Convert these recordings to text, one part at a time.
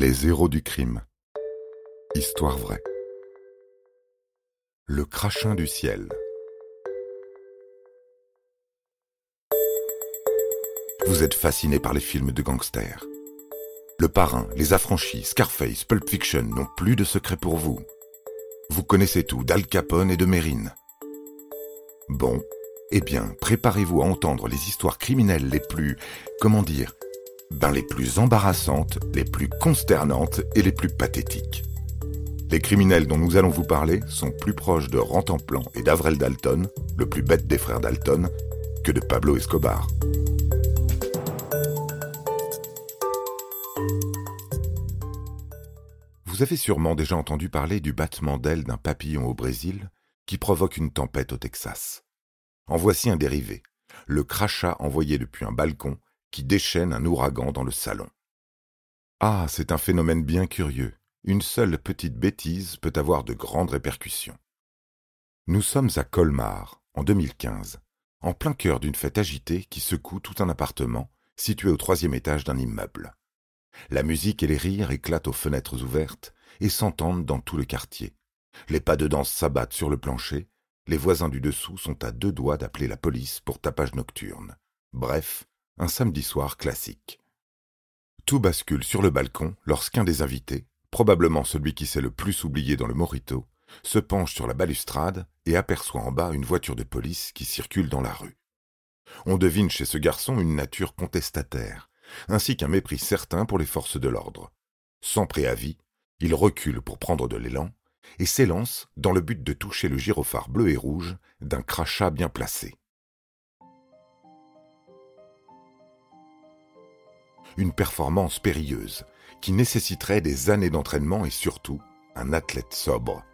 Les héros du crime. Histoire vraie. Le crachin du ciel. Vous êtes fasciné par les films de gangsters. Le Parrain, Les Affranchis, Scarface, Pulp Fiction n'ont plus de secret pour vous. Vous connaissez tout d'Al Capone et de Mérine. Bon, eh bien, préparez-vous à entendre les histoires criminelles les plus, comment dire, ben les plus embarrassantes, les plus consternantes et les plus pathétiques. Les criminels dont nous allons vous parler sont plus proches de Rantanplan et d'Avrel Dalton, le plus bête des frères Dalton, que de Pablo Escobar. Vous avez sûrement déjà entendu parler du battement d'aile d'un papillon au Brésil qui provoque une tempête au Texas. En voici un dérivé, le crachat envoyé depuis un balcon qui déchaîne un ouragan dans le salon. Ah, c'est un phénomène bien curieux. Une seule petite bêtise peut avoir de grandes répercussions. Nous sommes à Colmar, en 2015, en plein cœur d'une fête agitée qui secoue tout un appartement situé au troisième étage d'un immeuble. La musique et les rires éclatent aux fenêtres ouvertes et s'entendent dans tout le quartier. Les pas de danse s'abattent sur le plancher les voisins du dessous sont à deux doigts d'appeler la police pour tapage nocturne. Bref, un samedi soir classique. Tout bascule sur le balcon lorsqu'un des invités, probablement celui qui s'est le plus oublié dans le morito, se penche sur la balustrade et aperçoit en bas une voiture de police qui circule dans la rue. On devine chez ce garçon une nature contestataire, ainsi qu'un mépris certain pour les forces de l'ordre. Sans préavis, il recule pour prendre de l'élan et s'élance dans le but de toucher le gyrophare bleu et rouge d'un crachat bien placé. Une performance périlleuse qui nécessiterait des années d'entraînement et surtout un athlète sobre.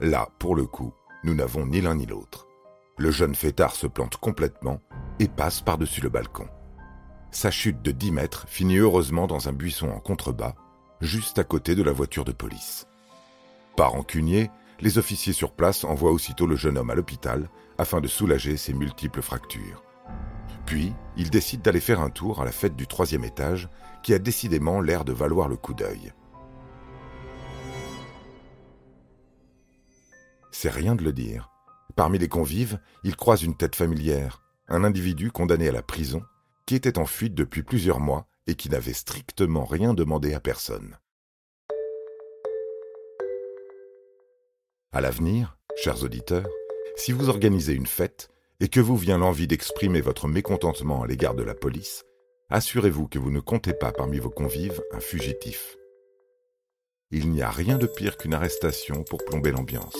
Là, pour le coup, nous n'avons ni l'un ni l'autre. Le jeune fêtard se plante complètement et passe par-dessus le balcon. Sa chute de 10 mètres finit heureusement dans un buisson en contrebas, juste à côté de la voiture de police. Par rancunier, les officiers sur place envoient aussitôt le jeune homme à l'hôpital afin de soulager ses multiples fractures. Puis, ils décident d'aller faire un tour à la fête du troisième étage, qui a décidément l'air de valoir le coup d'œil. C'est rien de le dire. Parmi les convives, ils croisent une tête familière, un individu condamné à la prison, qui était en fuite depuis plusieurs mois et qui n'avait strictement rien demandé à personne. À l'avenir, chers auditeurs, si vous organisez une fête et que vous vient l'envie d'exprimer votre mécontentement à l'égard de la police, assurez-vous que vous ne comptez pas parmi vos convives un fugitif. Il n'y a rien de pire qu'une arrestation pour plomber l'ambiance.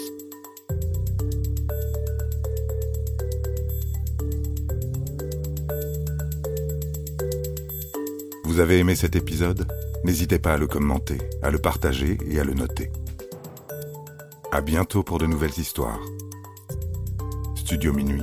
Vous avez aimé cet épisode? N'hésitez pas à le commenter, à le partager et à le noter. À bientôt pour de nouvelles histoires. Studio Minuit,